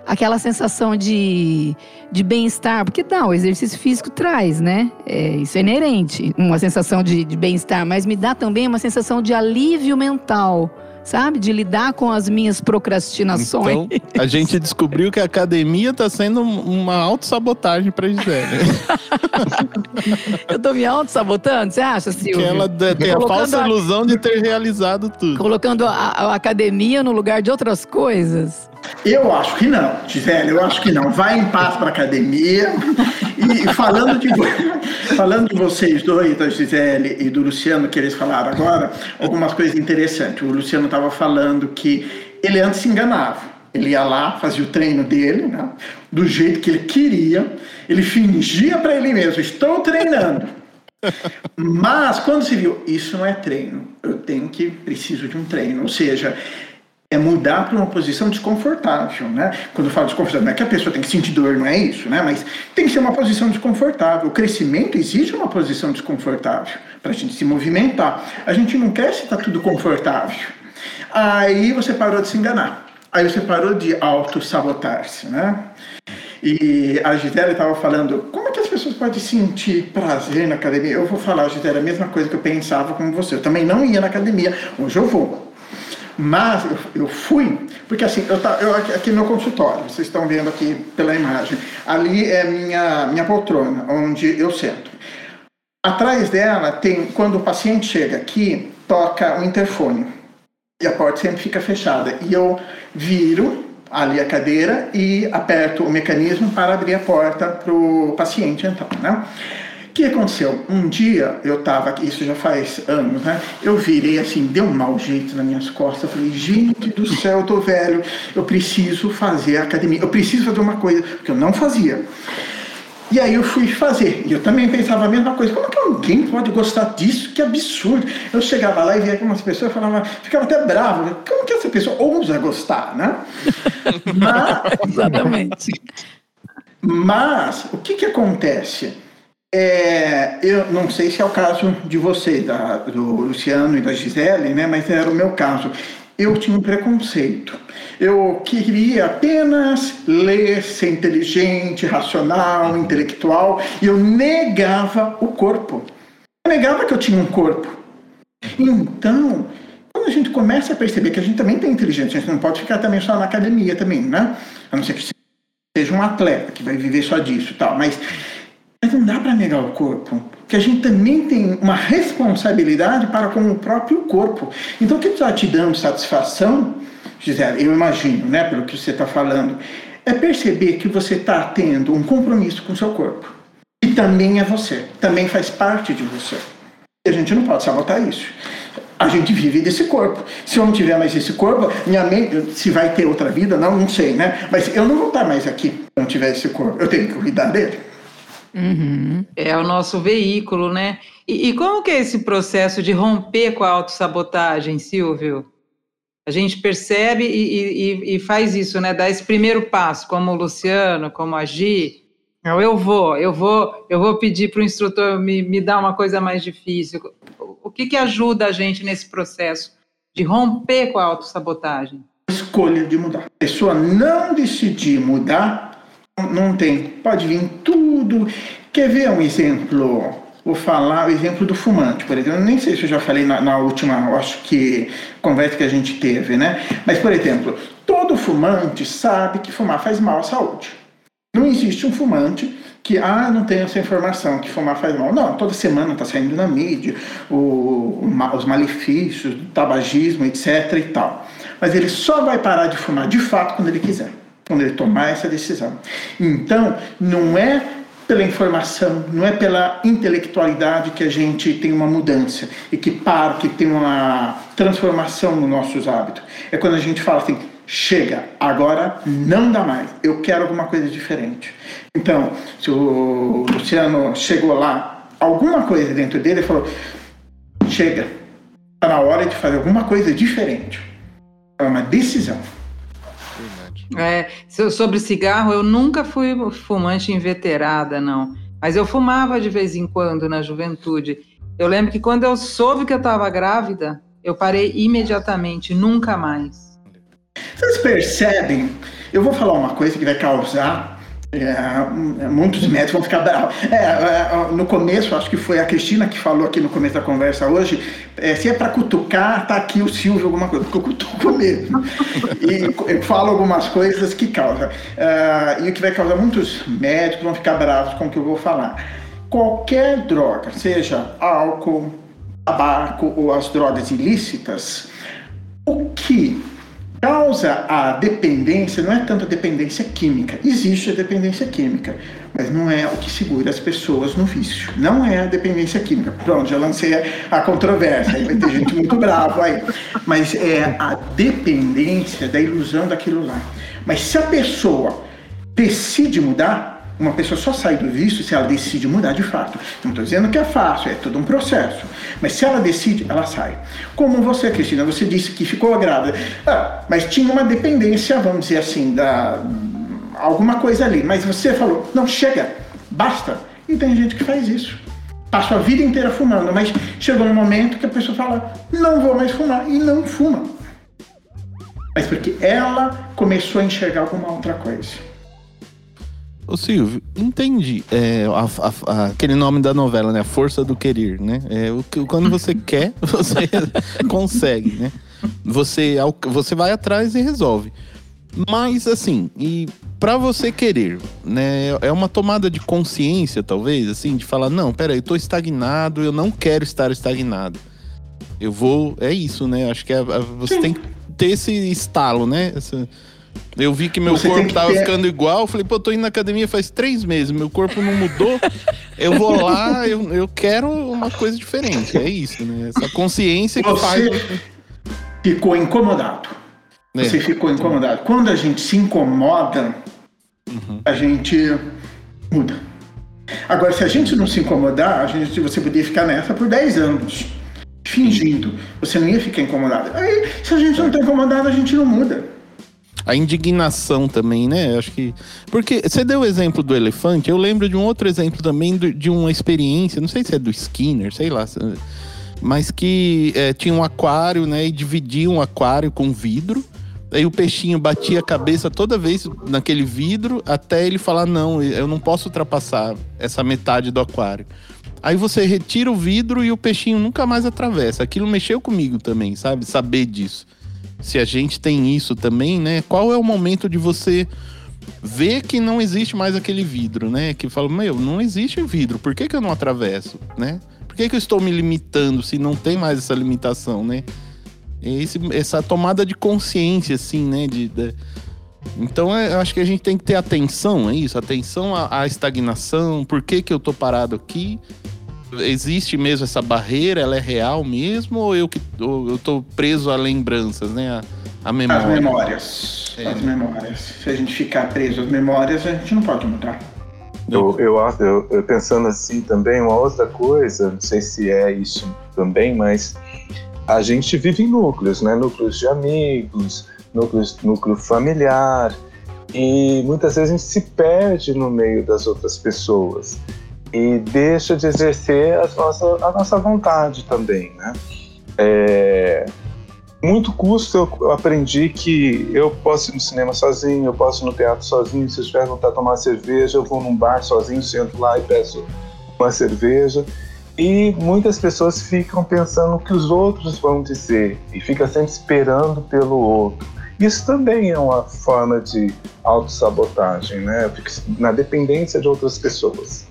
[SPEAKER 5] aquela sensação de, de bem-estar. Porque dá, o exercício físico traz, né? É, isso é inerente, uma sensação de, de bem-estar, mas me dá também uma sensação de alívio mental sabe? De lidar com as minhas procrastinações.
[SPEAKER 6] Então, a gente descobriu que a academia está sendo uma autossabotagem para Gisele.
[SPEAKER 5] Eu tô me auto-sabotando, você acha, Silvio?
[SPEAKER 6] Que ela tem a falsa a... ilusão de ter realizado tudo.
[SPEAKER 5] Colocando a, a academia no lugar de outras coisas.
[SPEAKER 7] Eu acho que não, Gisele, eu acho que não. Vai em paz para academia. E falando de, falando de vocês dois, da Gisele e do Luciano, que eles falaram agora, algumas coisas interessantes. O Luciano estava falando que ele antes se enganava. Ele ia lá, fazia o treino dele, né, do jeito que ele queria. Ele fingia para ele mesmo: estou treinando. Mas quando se viu, isso não é treino, eu tenho que preciso de um treino. Ou seja, é mudar para uma posição desconfortável, né? Quando eu falo desconfortável, não é que a pessoa tem que sentir dor, não é isso, né? Mas tem que ser uma posição desconfortável. O crescimento exige uma posição desconfortável para a gente se movimentar. A gente não quer se está tudo confortável. Aí você parou de se enganar. Aí você parou de auto-sabotar-se, né? E a Gisele estava falando, como é que as pessoas podem sentir prazer na academia? Eu vou falar, Gisele, a mesma coisa que eu pensava com você. Eu também não ia na academia, hoje eu vou. Mas eu, eu fui, porque assim, eu, tá, eu aqui no meu consultório, vocês estão vendo aqui pela imagem, ali é minha, minha poltrona, onde eu sento. Atrás dela tem, quando o paciente chega aqui, toca o interfone. E a porta sempre fica fechada. E eu viro ali a cadeira e aperto o mecanismo para abrir a porta para o paciente, então, né? O que aconteceu? Um dia eu estava aqui, isso já faz anos, né? Eu virei assim, deu um mau jeito nas minhas costas. Eu falei, gente do céu, eu tô velho, eu preciso fazer academia, eu preciso fazer uma coisa, que eu não fazia. E aí eu fui fazer. E eu também pensava a mesma coisa. Como que alguém pode gostar disso? Que absurdo. Eu chegava lá e via algumas pessoas falava, ficava até bravo. Como que essa pessoa ousa gostar, né?
[SPEAKER 5] mas, Exatamente.
[SPEAKER 7] Mas o que que acontece? É, eu não sei se é o caso de você, da, do Luciano e da Gisele, né? Mas era o meu caso. Eu tinha um preconceito eu queria apenas ler, ser inteligente, racional, intelectual, e eu negava o corpo. Eu negava que eu tinha um corpo. Então, quando a gente começa a perceber que a gente também tem inteligência, a gente não pode ficar também só na academia também, né? A não ser que seja um atleta que vai viver só disso tal, mas, mas não dá para negar o corpo que a gente também tem uma responsabilidade para com o próprio corpo. Então, o que está te dando satisfação Gisele, eu imagino, né, pelo que você está falando, é perceber que você está tendo um compromisso com o seu corpo. E também é você, também faz parte de você. E a gente não pode sabotar isso. A gente vive desse corpo. Se eu não tiver mais esse corpo, minha mente, se vai ter outra vida, não, não sei, né? Mas eu não vou estar mais aqui se eu não tiver esse corpo. Eu tenho que cuidar dele.
[SPEAKER 3] Uhum. É o nosso veículo, né? E, e como que é esse processo de romper com a autossabotagem, Silvio? a gente percebe e, e, e, faz isso, né? Dá esse primeiro passo, como o Luciano, como agir. Eu vou, eu vou, eu vou pedir para o instrutor me, me dar uma coisa mais difícil. O que, que ajuda a gente nesse processo de romper com a autossabotagem?
[SPEAKER 7] Escolha de mudar. A pessoa não decidir mudar, não tem. Pode vir tudo. Quer ver um exemplo vou falar o exemplo do fumante, por exemplo. Nem sei se eu já falei na, na última, acho que conversa que a gente teve, né? Mas, por exemplo, todo fumante sabe que fumar faz mal à saúde. Não existe um fumante que, ah, não tem essa informação, que fumar faz mal. Não, toda semana está saindo na mídia o, os malefícios do tabagismo, etc e tal. Mas ele só vai parar de fumar de fato quando ele quiser, quando ele tomar essa decisão. Então, não é pela informação, não é pela intelectualidade que a gente tem uma mudança e que para, que tem uma transformação nos nossos hábitos. É quando a gente fala assim, chega, agora não dá mais, eu quero alguma coisa diferente. Então, se o Luciano chegou lá, alguma coisa dentro dele falou, chega, está na hora de fazer alguma coisa diferente. É uma decisão.
[SPEAKER 3] É, sobre cigarro, eu nunca fui fumante inveterada, não. Mas eu fumava de vez em quando na juventude. Eu lembro que quando eu soube que eu estava grávida, eu parei imediatamente, nunca mais.
[SPEAKER 7] Vocês percebem? Eu vou falar uma coisa que vai causar é, muitos médicos vão ficar bravos. É, é, no começo, acho que foi a Cristina que falou aqui no começo da conversa hoje, é, se é para cutucar, tá aqui o Silvio alguma coisa, porque eu cutuco mesmo. E eu falo algumas coisas que causam. Uh, e o que vai causar muitos médicos vão ficar bravos com o que eu vou falar. Qualquer droga, seja álcool, tabaco ou as drogas ilícitas, o que causa a dependência não é tanto a dependência química. Existe a dependência química, mas não é o que segura as pessoas no vício. Não é a dependência química. Pronto, já lancei a controvérsia, vai ter gente muito brava aí. Mas é a dependência da ilusão daquilo lá. Mas se a pessoa decide mudar, uma pessoa só sai do vício se ela decide mudar de fato. Não estou dizendo que é fácil, é todo um processo. Mas se ela decide, ela sai. Como você, Cristina, você disse que ficou grávida. Ah, mas tinha uma dependência, vamos dizer assim, da alguma coisa ali. Mas você falou, não, chega, basta. E tem gente que faz isso. Passa a vida inteira fumando, mas chegou um momento que a pessoa fala, não vou mais fumar, e não fuma. Mas porque ela começou a enxergar alguma outra coisa.
[SPEAKER 6] Ô Silvio, entendi. É, a, a, aquele nome da novela, né? A força do querer, né? É, o, quando você quer, você consegue, né? Você, você vai atrás e resolve. Mas, assim, e Pra você querer, né? É uma tomada de consciência, talvez, assim, de falar, não, peraí, eu tô estagnado, eu não quero estar estagnado. Eu vou. É isso, né? Acho que é- é- você tem que ter esse estalo, né? Essa- eu vi que meu
[SPEAKER 7] Você
[SPEAKER 6] corpo tava
[SPEAKER 7] ter-
[SPEAKER 6] ficando igual. Falei, pô, eu tô indo na academia faz três meses, meu corpo não mudou. eu vou lá, eu, eu quero uma coisa diferente. É isso, né? Essa consciência que faz.
[SPEAKER 7] Você ficou incomodado.
[SPEAKER 6] É.
[SPEAKER 7] Você ficou incomodado. Quando a gente se incomoda,
[SPEAKER 6] Uhum.
[SPEAKER 7] a gente muda. Agora, se a gente não se incomodar, a gente, você poderia ficar nessa por 10 anos, fingindo. Você não ia ficar incomodado. Aí, se a gente não está incomodado, a gente não muda.
[SPEAKER 6] A indignação também, né? Acho que. Porque você deu o exemplo do elefante, eu lembro de um outro exemplo também do- de uma experiência, não sei se é do Skinner, sei lá. Mas que é, tinha um aquário, né? E dividia um aquário com vidro. Aí o peixinho batia a cabeça toda vez naquele vidro, até ele falar: não, eu não posso ultrapassar essa metade do aquário. Aí você retira o vidro e o peixinho nunca mais atravessa. Aquilo mexeu comigo também, sabe? Saber disso se a gente tem isso também, né? Qual é o momento de você ver que não existe mais aquele vidro, né? Que fala, meu, não existe vidro, por que, que eu não atravesso, né? Por que, que eu estou me limitando se não tem mais essa limitação, né? Esse, essa tomada de consciência, assim, né? De, de- Então, é, eu acho que a gente tem que ter atenção, é isso? Atenção à, à estagnação, por que, que eu tô parado aqui? Existe mesmo essa barreira, ela é real mesmo? Ou eu, que, ou eu tô preso a lembranças, né? A, a memória.
[SPEAKER 7] As memórias.
[SPEAKER 6] É.
[SPEAKER 7] As memórias. Se a gente ficar preso às memórias, a gente não pode mudar.
[SPEAKER 4] Eu, eu, acho- eu, eu pensando assim também, uma outra coisa, não sei se é isso também, mas a gente vive em núcleos, né? Núcleos de amigos, núcleos, núcleo familiar, e muitas vezes a gente se perde no meio das outras pessoas e deixa de exercer as nossa, a nossa vontade também, né? É, muito custo eu- aprendi que eu posso ir no cinema sozinho, eu posso ir no teatro sozinho, se eu tiver vontade de tomar cerveja, eu vou num bar sozinho, sento lá e peço uma cerveja. E muitas pessoas ficam pensando o que os outros vão dizer e fica sempre esperando pelo outro. Isso também é uma forma de autossabotagem, né? Na dependência de outras pessoas.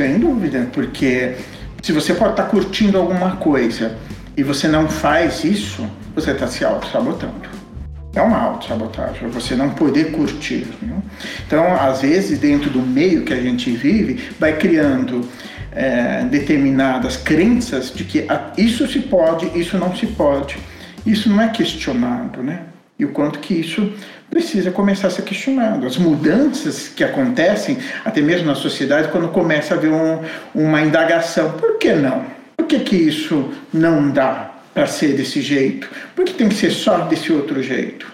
[SPEAKER 7] Sem dúvida, porque se você pode estar curtindo alguma coisa e você não faz isso, você está se auto-sabotando. É uma auto-sabotagem, você não poder curtir. né? Então, às vezes, dentro do meio que a gente vive, vai criando é, determinadas crenças de que isso se pode, isso não se pode. Isso não é questionado, né? E o quanto que isso precisa começar a ser questionado. As mudanças que acontecem, até mesmo na sociedade, quando começa a haver um, uma indagação. Por que não? Por que, que isso não dá para ser desse jeito? Por que tem que ser só desse outro jeito?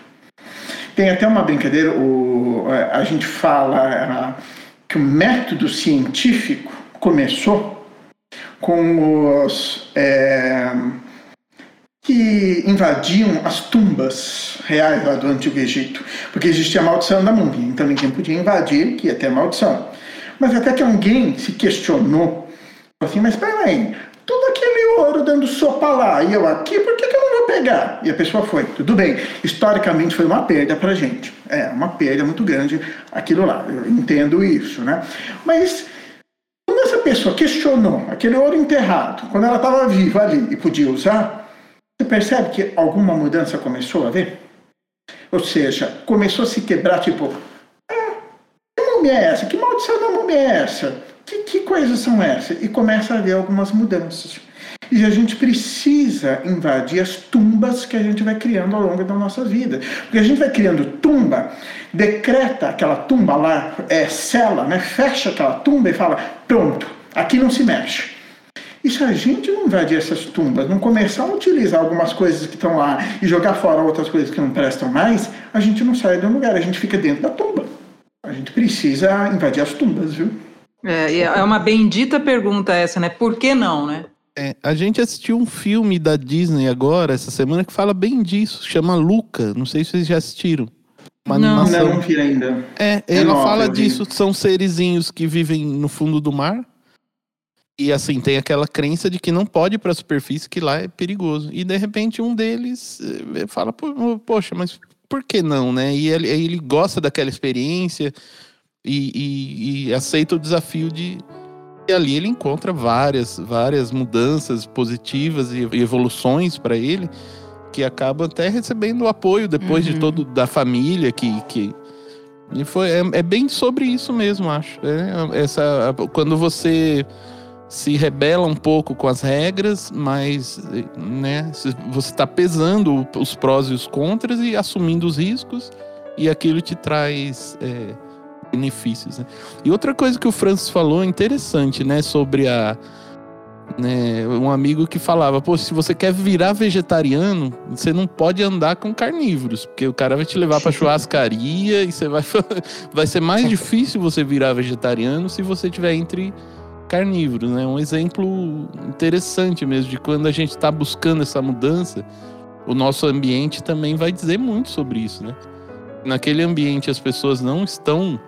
[SPEAKER 7] Tem até uma brincadeira, o, a gente fala que o método científico começou com os é, que invadiam as tumbas reais lá do Antigo Egito, porque existia a maldição da múmia, então ninguém podia invadir, que ia ter maldição. Mas até que alguém se questionou, assim, mas peraí, todo aquele ouro dando sopa lá, e eu aqui, por que, que eu não vou pegar? E a pessoa foi, tudo bem, historicamente foi uma perda pra gente, é uma perda muito grande aquilo lá, eu entendo isso, né? Mas quando essa pessoa questionou aquele ouro enterrado, quando ela estava viva ali e podia usar, você percebe que alguma mudança começou a haver? Ou seja, começou a se quebrar, tipo, ah, que múmia é essa? Que maldição da múmia é essa? Que, que coisas são essas? E começa a haver algumas mudanças. E a gente precisa invadir as tumbas que a gente vai criando ao longo da nossa vida. Porque a gente vai criando tumba, decreta aquela tumba lá, é, sela, né? fecha aquela tumba e fala: pronto, aqui não se mexe. E se a gente não invadir essas tumbas, não começar a utilizar algumas coisas que estão lá e jogar fora outras coisas que não prestam mais, a gente não sai do lugar, a gente fica dentro da tumba. A gente precisa invadir as tumbas, viu?
[SPEAKER 3] É, é uma bendita pergunta essa, né? Por que não, né?
[SPEAKER 6] É, a gente assistiu um filme da Disney agora, essa semana, que fala bem disso. Chama Luca. Não sei se vocês já assistiram. Uma
[SPEAKER 3] Não.
[SPEAKER 6] animação.
[SPEAKER 7] Não, não vi ainda.
[SPEAKER 6] É,
[SPEAKER 7] É
[SPEAKER 6] ela
[SPEAKER 7] nova,
[SPEAKER 6] fala disso. São serizinhos que vivem no fundo do mar. E assim, tem aquela crença de que não pode ir pra superfície, que lá é perigoso. E de repente um deles eh, fala, "Pô, Poxa, mas por que não, né? E ele, ele gosta daquela experiência e, e, e aceita o desafio de. E ali ele encontra várias, várias mudanças positivas e evoluções para ele, que acaba até recebendo o apoio depois
[SPEAKER 5] Uhum.
[SPEAKER 6] de todo da família que, que e foi é, é bem sobre isso mesmo, acho. É, essa quando você se rebela um pouco com as regras, mas né, você está pesando os prós e os contras e assumindo os riscos, e aquilo te traz é, benefícios. Né? E outra coisa que o Francis falou interessante, né, sobre a né, um amigo que falava, pô, se você quer virar vegetariano, você não pode andar com carnívoros, porque o cara vai te levar para churrascaria e você vai vai ser mais difícil você virar vegetariano se você tiver entre carnívoros, né? Um exemplo interessante mesmo de quando a gente está buscando essa mudança, o nosso ambiente também vai dizer muito sobre isso, né? Naquele ambiente as pessoas não estão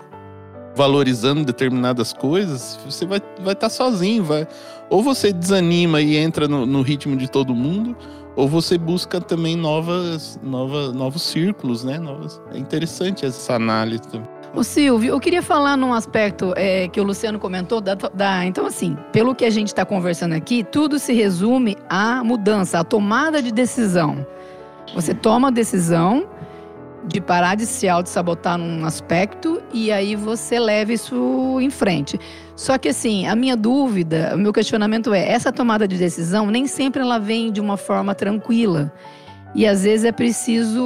[SPEAKER 6] valorizando determinadas coisas, você vai estar vai tá sozinho, vai ou você desanima e entra no, no ritmo de todo mundo, ou você busca também novas, novas, novos círculos, né? Novas, é interessante essa análise também.
[SPEAKER 5] Ô Silvio, eu queria falar num aspecto é, que o Luciano comentou. Da, da- então, assim, pelo que a gente está conversando aqui, tudo se resume à mudança, à tomada de decisão. Você toma a decisão de parar de se auto-sabotar num aspecto e aí você leva isso em frente. Só que assim, a minha dúvida, o meu questionamento é, essa tomada de decisão nem sempre ela vem de uma forma tranquila. E às vezes é preciso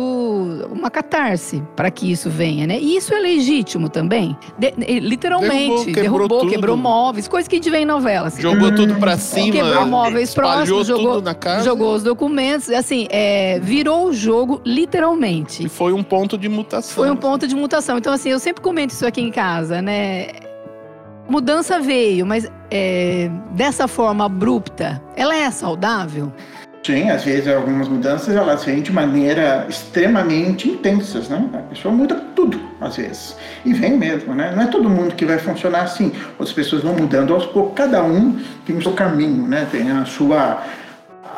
[SPEAKER 5] uma catarse para que isso venha, né? E isso é legítimo também. De- literalmente,
[SPEAKER 6] Derrubou, quebrou
[SPEAKER 5] derrubou, quebrou móveis, coisa que a gente vê em novela. assim.
[SPEAKER 6] Jogou tudo pra cima,
[SPEAKER 5] Quebrou móveis próximos,
[SPEAKER 6] tudo
[SPEAKER 5] jogou-
[SPEAKER 6] na casa.
[SPEAKER 5] Jogou os documentos, assim, é, virou o jogo literalmente.
[SPEAKER 6] E foi um ponto de mutação.
[SPEAKER 5] Foi um ponto de mutação. Então, assim, eu sempre comento isso aqui em casa, né? Mudança veio, mas é, dessa forma abrupta, ela é saudável?
[SPEAKER 7] Sim, às vezes algumas mudanças elas vêm de maneira extremamente intensas, né? A pessoa muda tudo, às vezes. E vem mesmo, né? Não é todo mundo que vai funcionar assim. Outras pessoas vão mudando aos poucos, cada um tem o seu caminho, né? Tem a sua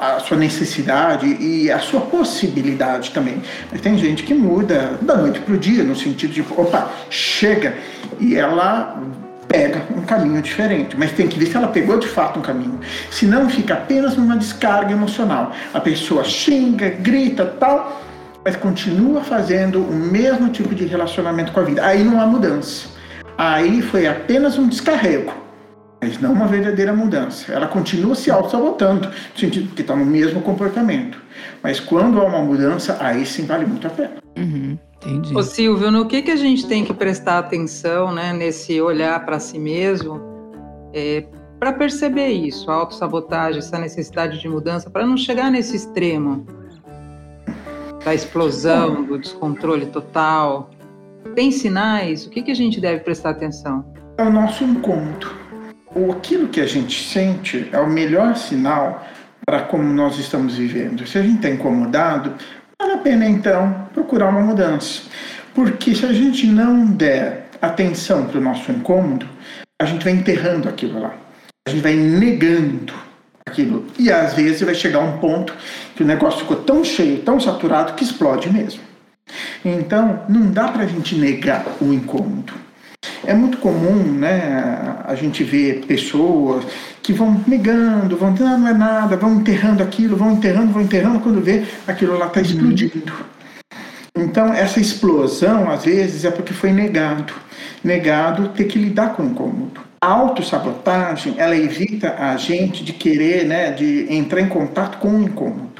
[SPEAKER 7] a sua necessidade e a sua possibilidade também. Mas tem gente que muda da noite para o dia, no sentido de, opa, chega, e ela pega um caminho diferente. Mas tem que ver se ela pegou de fato um caminho. Senão fica apenas numa descarga emocional. A pessoa xinga, grita, tal, mas continua fazendo o mesmo tipo de relacionamento com a vida. Aí não há mudança. Aí foi apenas um descarrego mas não uma verdadeira mudança. Ela continua se auto-sabotando, no sentido que está no mesmo comportamento. Mas quando há uma mudança, aí sim vale muito a pena.
[SPEAKER 5] Uhum, entendi.
[SPEAKER 3] Ô Silvio, no que, que a gente tem que prestar atenção né, nesse olhar para si mesmo para perceber isso, a autossabotagem, essa necessidade de mudança, para não chegar nesse extremo da explosão, do descontrole total? Tem sinais? O que, que a gente deve prestar atenção?
[SPEAKER 7] É o nosso incômodo. O aquilo que a gente sente é o melhor sinal para como nós estamos vivendo. Se a gente está incomodado, vale a pena então procurar uma mudança. Porque se a gente não der atenção para o nosso incômodo, a gente vai enterrando aquilo lá. A gente vai negando aquilo. E às vezes vai chegar um ponto que o negócio ficou tão cheio, tão saturado, que explode mesmo. Então, não dá para a gente negar o incômodo. É muito comum, né, a gente ver pessoas que vão negando, vão dizendo, ah, não é nada, vão enterrando aquilo, vão enterrando, vão enterrando, quando vê, aquilo lá está explodindo. Então, essa explosão, às vezes, é porque foi negado. Negado ter que lidar com o incômodo. A autossabotagem, ela evita a gente de querer, né, de entrar em contato com o incômodo.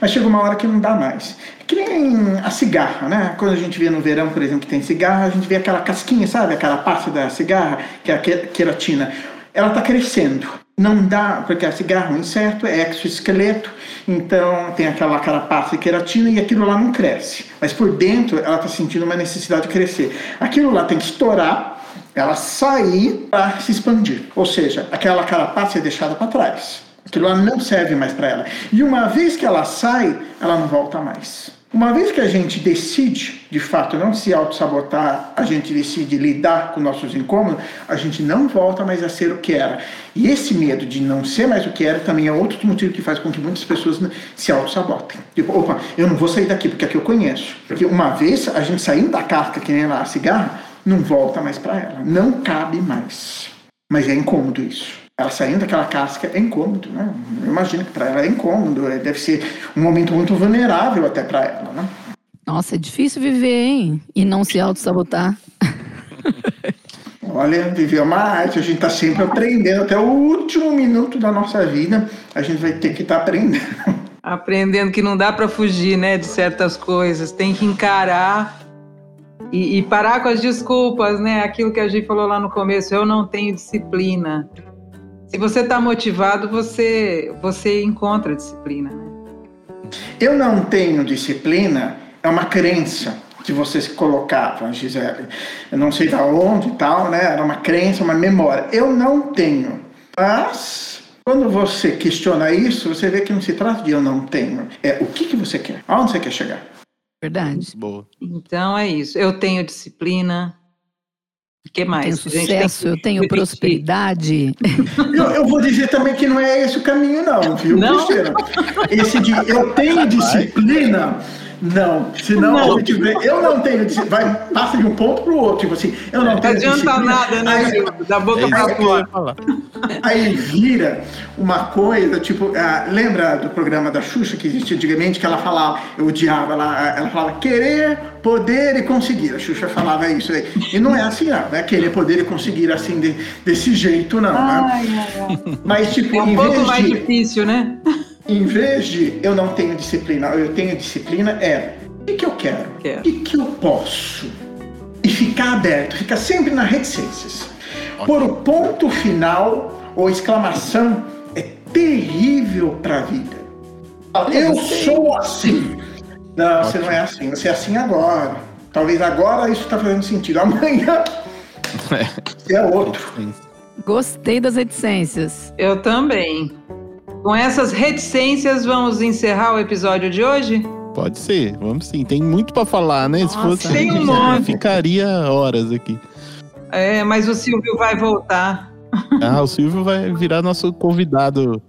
[SPEAKER 7] Mas chega uma hora que não dá mais. É que nem a cigarra, né? Quando a gente vê no verão, por exemplo, que tem cigarra, a gente vê aquela casquinha, sabe? Aquela parte da cigarra, que é a que- queratina. Ela está crescendo. Não dá, porque a cigarra, o inseto, é exoesqueleto, então tem aquela carapaça de queratina e aquilo lá não cresce. Mas por dentro ela está sentindo uma necessidade de crescer. Aquilo lá tem que estourar, ela sair para se expandir. Ou seja, aquela carapaça é deixada para trás. Aquilo lá não serve mais para ela. E uma vez que ela sai, ela não volta mais. Uma vez que a gente decide, de fato, não se auto-sabotar, a gente decide lidar com nossos incômodos, a gente não volta mais a ser o que era. E esse medo de não ser mais o que era também é outro motivo que faz com que muitas pessoas se auto-sabotem. Tipo, opa, eu não vou sair daqui porque aqui eu conheço. Porque uma vez a gente saindo da casca, que nem lá a cigarra, não volta mais para ela. Não cabe mais. Mas é incômodo isso ela saindo daquela casca é incômodo, né? Eu imagino que para ela é incômodo, é, deve ser um momento muito vulnerável até para ela, né?
[SPEAKER 5] Nossa, é difícil viver, hein? E não se auto-sabotar.
[SPEAKER 7] Olha, viver é uma arte, a gente está sempre aprendendo, até o último minuto da nossa vida, a gente vai ter que estar tá aprendendo.
[SPEAKER 3] Aprendendo que não dá para fugir, né, de certas coisas, tem que encarar e, e, parar com as desculpas, né? Aquilo que a gente falou lá no começo, eu não tenho disciplina. Se você está motivado, você, você encontra disciplina. Né?
[SPEAKER 7] Eu não tenho disciplina é uma crença que você se colocava, Gisele. Eu não sei da onde e tal, né? Era uma crença, uma memória. Eu não tenho. Mas quando você questiona isso, você vê que não se trata de eu não tenho. É o que, que você quer? Aonde você quer chegar?
[SPEAKER 5] Verdade.
[SPEAKER 6] Boa.
[SPEAKER 3] Então é isso. Eu tenho disciplina, o que mais?
[SPEAKER 5] Eu tenho sucesso, eu tenho prosperidade.
[SPEAKER 7] Eu, eu, vou dizer também que não é esse o caminho, não, viu,
[SPEAKER 3] não?
[SPEAKER 7] Esse de eu tenho disciplina. Não, senão não. a gente vê, eu não tenho vai passa de um ponto para o outro, tipo assim, eu não tenho
[SPEAKER 3] Não adianta nada, né? Aí, da boca para fora.
[SPEAKER 7] Aí vira uma coisa, tipo, ah, lembra do programa da Xuxa que existia antigamente, que ela falava, eu odiava, ela, ela falava querer, poder e conseguir. A Xuxa falava isso aí. E não é assim, não, é querer, poder e conseguir assim, de, desse jeito, não. Né? Ai, né? Mas, tipo,
[SPEAKER 3] é um pouco mais de, difícil, né?
[SPEAKER 7] Em vez de eu não tenho disciplina, eu tenho disciplina, é o que, que eu quero? O que, que eu posso? E ficar aberto, ficar sempre nas reticências. Okay. Por o ponto final ou exclamação é terrível para a vida. Eu sou assim. Não, okay. você não é assim. Você é assim agora. Talvez agora isso está fazendo sentido. Amanhã é, é outro.
[SPEAKER 5] Gostei das reticências.
[SPEAKER 3] Eu também. Com essas reticências, vamos encerrar o episódio de hoje?
[SPEAKER 6] Pode ser, vamos sim. Tem muito para falar, né?
[SPEAKER 3] Nossa, Se fosse, tem um monte.
[SPEAKER 6] ficaria horas aqui.
[SPEAKER 3] É, mas o Silvio vai voltar.
[SPEAKER 6] Ah, o Silvio vai virar nosso convidado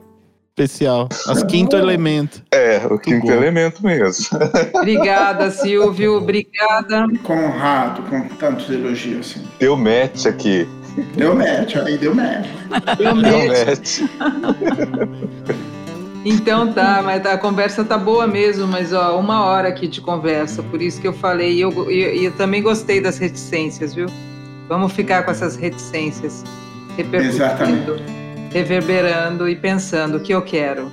[SPEAKER 6] especial. As quinto elemento.
[SPEAKER 4] É, o quinto bom. elemento mesmo.
[SPEAKER 3] Obrigada, Silvio. Obrigada.
[SPEAKER 7] Conrado, com tantos elogios. Assim.
[SPEAKER 4] Deu match aqui.
[SPEAKER 7] Deu match, aí deu match.
[SPEAKER 3] Deu match. Então tá, mas a conversa tá boa mesmo, mas ó, uma hora aqui de conversa, por isso que eu falei, e eu, eu, eu, também gostei das reticências, viu? Vamos ficar com essas reticências, repercutindo, reverberando e pensando o que eu quero.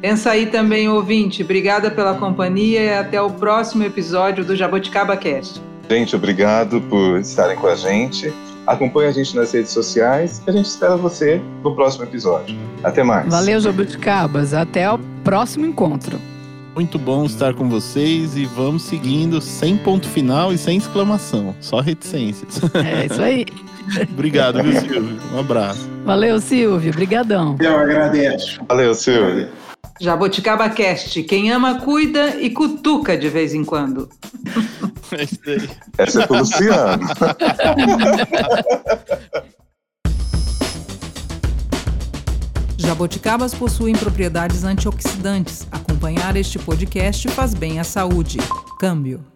[SPEAKER 3] Pensa aí também, ouvinte. Obrigada pela companhia e até o próximo episódio do Jaboticaba Cast.
[SPEAKER 4] Gente, obrigado por estarem com a gente. Acompanhe a gente nas redes sociais e a gente espera você no próximo episódio. Até mais.
[SPEAKER 5] Valeu, Jabuticabas. Até o próximo encontro.
[SPEAKER 6] Muito bom estar com vocês e vamos seguindo sem ponto final e sem exclamação, só reticências.
[SPEAKER 5] É isso aí.
[SPEAKER 6] Obrigado, viu, Silvio? Um abraço.
[SPEAKER 5] Valeu, Silvio. Obrigadão.
[SPEAKER 7] Eu agradeço.
[SPEAKER 4] Valeu, Silvio.
[SPEAKER 3] Jaboticaba Cast. Quem ama, cuida e cutuca de vez em quando.
[SPEAKER 4] É. Essa é pro Luciano.
[SPEAKER 2] Jaboticabas possuem propriedades antioxidantes. Acompanhar este podcast faz bem à saúde. Câmbio.